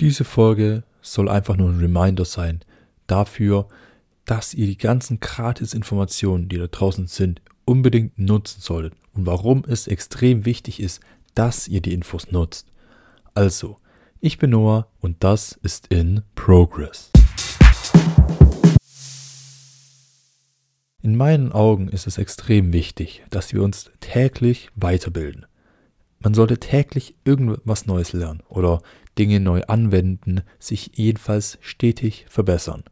Diese Folge soll einfach nur ein Reminder sein dafür, dass ihr die ganzen Gratis-Informationen, die da draußen sind, unbedingt nutzen solltet und warum es extrem wichtig ist, dass ihr die Infos nutzt. Also, ich bin Noah und das ist in Progress. In meinen Augen ist es extrem wichtig, dass wir uns täglich weiterbilden. Man sollte täglich irgendwas Neues lernen oder Dinge neu anwenden, sich jedenfalls stetig verbessern.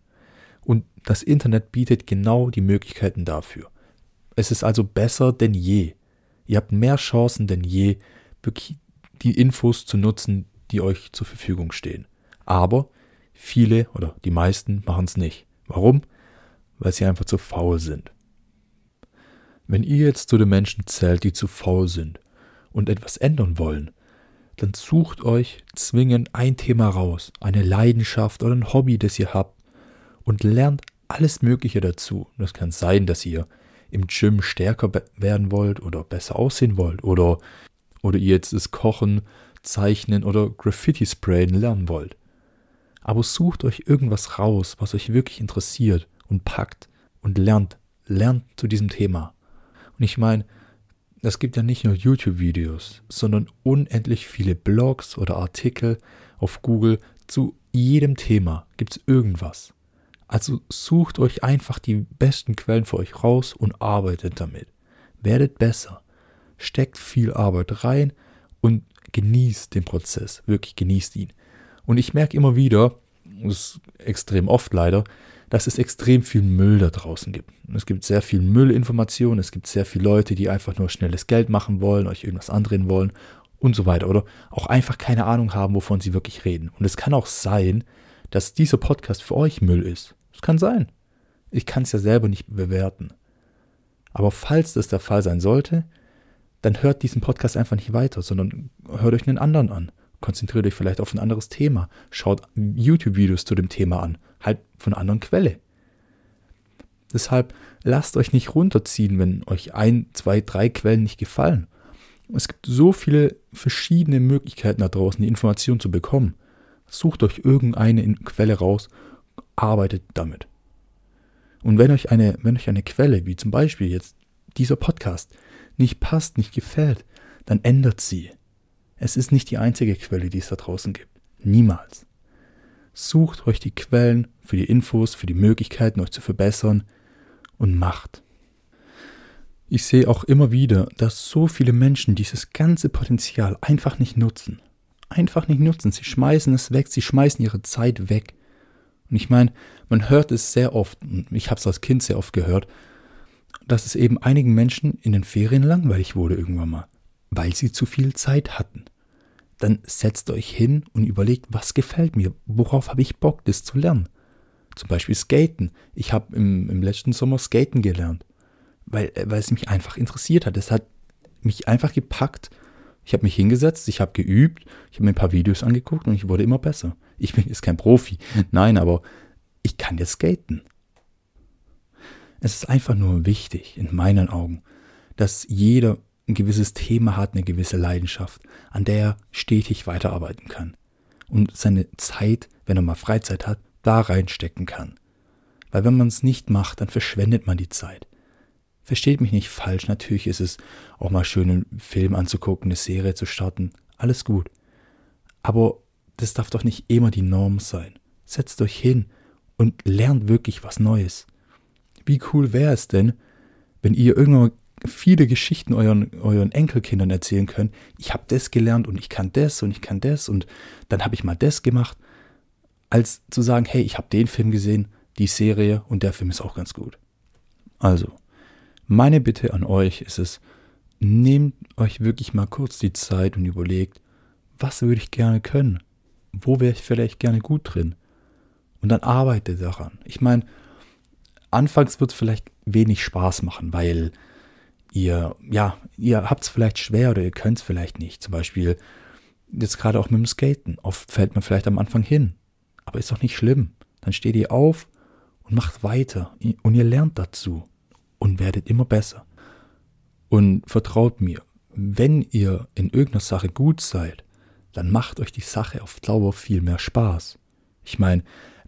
Und das Internet bietet genau die Möglichkeiten dafür. Es ist also besser denn je. Ihr habt mehr Chancen denn je, die Infos zu nutzen, die euch zur Verfügung stehen. Aber viele oder die meisten machen es nicht. Warum? Weil sie einfach zu faul sind. Wenn ihr jetzt zu den Menschen zählt, die zu faul sind und etwas ändern wollen, dann sucht euch zwingend ein Thema raus, eine Leidenschaft oder ein Hobby, das ihr habt und lernt alles Mögliche dazu. Das kann sein, dass ihr im Gym stärker werden wollt oder besser aussehen wollt oder, oder ihr jetzt das Kochen, Zeichnen oder Graffiti sprayen lernen wollt. Aber sucht euch irgendwas raus, was euch wirklich interessiert und packt und lernt, lernt zu diesem Thema. Und ich meine, es gibt ja nicht nur YouTube-Videos, sondern unendlich viele Blogs oder Artikel auf Google zu jedem Thema gibt es irgendwas. Also sucht euch einfach die besten Quellen für euch raus und arbeitet damit. Werdet besser. Steckt viel Arbeit rein und genießt den Prozess. Wirklich genießt ihn. Und ich merke immer wieder, das ist extrem oft leider, dass es extrem viel Müll da draußen gibt. Es gibt sehr viel Müllinformationen, es gibt sehr viele Leute, die einfach nur schnelles Geld machen wollen, euch irgendwas andrehen wollen und so weiter. Oder auch einfach keine Ahnung haben, wovon sie wirklich reden. Und es kann auch sein, dass dieser Podcast für euch Müll ist. Es kann sein. Ich kann es ja selber nicht bewerten. Aber falls das der Fall sein sollte, dann hört diesen Podcast einfach nicht weiter, sondern hört euch einen anderen an konzentriert euch vielleicht auf ein anderes Thema, schaut YouTube-Videos zu dem Thema an, halt von einer anderen Quelle. Deshalb lasst euch nicht runterziehen, wenn euch ein, zwei, drei Quellen nicht gefallen. Es gibt so viele verschiedene Möglichkeiten da draußen, die Informationen zu bekommen. Sucht euch irgendeine Quelle raus, arbeitet damit. Und wenn euch eine, wenn euch eine Quelle, wie zum Beispiel jetzt dieser Podcast, nicht passt, nicht gefällt, dann ändert sie. Es ist nicht die einzige Quelle, die es da draußen gibt. Niemals. Sucht euch die Quellen für die Infos, für die Möglichkeiten, euch zu verbessern und macht. Ich sehe auch immer wieder, dass so viele Menschen dieses ganze Potenzial einfach nicht nutzen. Einfach nicht nutzen. Sie schmeißen es weg, sie schmeißen ihre Zeit weg. Und ich meine, man hört es sehr oft, und ich habe es als Kind sehr oft gehört, dass es eben einigen Menschen in den Ferien langweilig wurde irgendwann mal weil sie zu viel Zeit hatten. Dann setzt euch hin und überlegt, was gefällt mir, worauf habe ich Bock, das zu lernen. Zum Beispiel Skaten. Ich habe im, im letzten Sommer Skaten gelernt, weil, äh, weil es mich einfach interessiert hat. Es hat mich einfach gepackt. Ich habe mich hingesetzt, ich habe geübt, ich habe mir ein paar Videos angeguckt und ich wurde immer besser. Ich bin jetzt kein Profi, nein, aber ich kann jetzt skaten. Es ist einfach nur wichtig, in meinen Augen, dass jeder ein gewisses Thema hat, eine gewisse Leidenschaft, an der er stetig weiterarbeiten kann und seine Zeit, wenn er mal Freizeit hat, da reinstecken kann. Weil wenn man es nicht macht, dann verschwendet man die Zeit. Versteht mich nicht falsch, natürlich ist es auch mal schön, einen Film anzugucken, eine Serie zu starten, alles gut. Aber das darf doch nicht immer die Norm sein. Setzt euch hin und lernt wirklich was Neues. Wie cool wäre es denn, wenn ihr irgendwann viele Geschichten euren, euren Enkelkindern erzählen können. Ich habe das gelernt und ich kann das und ich kann das und dann habe ich mal das gemacht, als zu sagen, hey, ich habe den Film gesehen, die Serie und der Film ist auch ganz gut. Also, meine Bitte an euch ist es, nehmt euch wirklich mal kurz die Zeit und überlegt, was würde ich gerne können? Wo wäre ich vielleicht gerne gut drin? Und dann arbeitet daran. Ich meine, anfangs wird es vielleicht wenig Spaß machen, weil ihr, ja, ihr habt es vielleicht schwer oder ihr könnt es vielleicht nicht. Zum Beispiel jetzt gerade auch mit dem Skaten. Oft fällt man vielleicht am Anfang hin. Aber ist doch nicht schlimm. Dann steht ihr auf und macht weiter. Und ihr lernt dazu und werdet immer besser. Und vertraut mir, wenn ihr in irgendeiner Sache gut seid, dann macht euch die Sache auf Dauer viel mehr Spaß. Ich meine,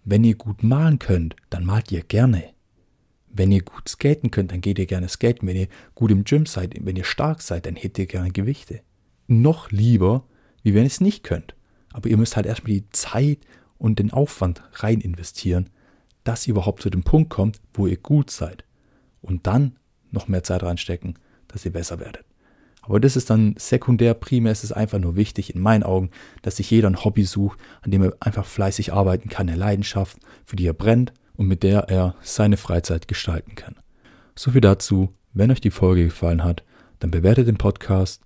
wenn ihr gut malen könnt, dann malt ihr gerne. Wenn ihr gut skaten könnt, dann geht ihr gerne skaten. Wenn ihr gut im Gym seid, wenn ihr stark seid, dann hebt ihr gerne Gewichte. Noch lieber, wie wenn ihr es nicht könnt. Aber ihr müsst halt erstmal die Zeit und den Aufwand rein investieren, dass ihr überhaupt zu dem Punkt kommt, wo ihr gut seid. Und dann noch mehr Zeit reinstecken, dass ihr besser werdet. Aber das ist dann sekundär, primär ist es einfach nur wichtig in meinen Augen, dass sich jeder ein Hobby sucht, an dem er einfach fleißig arbeiten kann, eine Leidenschaft, für die er brennt und mit der er seine Freizeit gestalten kann. So viel dazu. Wenn euch die Folge gefallen hat, dann bewertet den Podcast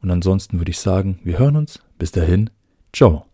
und ansonsten würde ich sagen, wir hören uns. Bis dahin, ciao.